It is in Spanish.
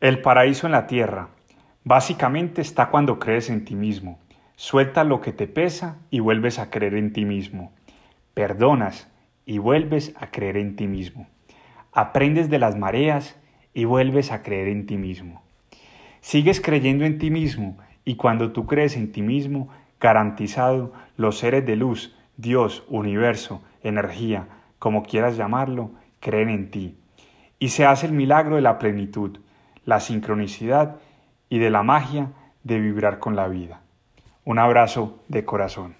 El paraíso en la tierra. Básicamente está cuando crees en ti mismo. Suelta lo que te pesa y vuelves a creer en ti mismo. Perdonas y vuelves a creer en ti mismo. Aprendes de las mareas y vuelves a creer en ti mismo. Sigues creyendo en ti mismo y cuando tú crees en ti mismo, garantizado, los seres de luz, Dios, universo, energía, como quieras llamarlo, creen en ti. Y se hace el milagro de la plenitud, la sincronicidad y de la magia de vibrar con la vida. Un abrazo de corazón.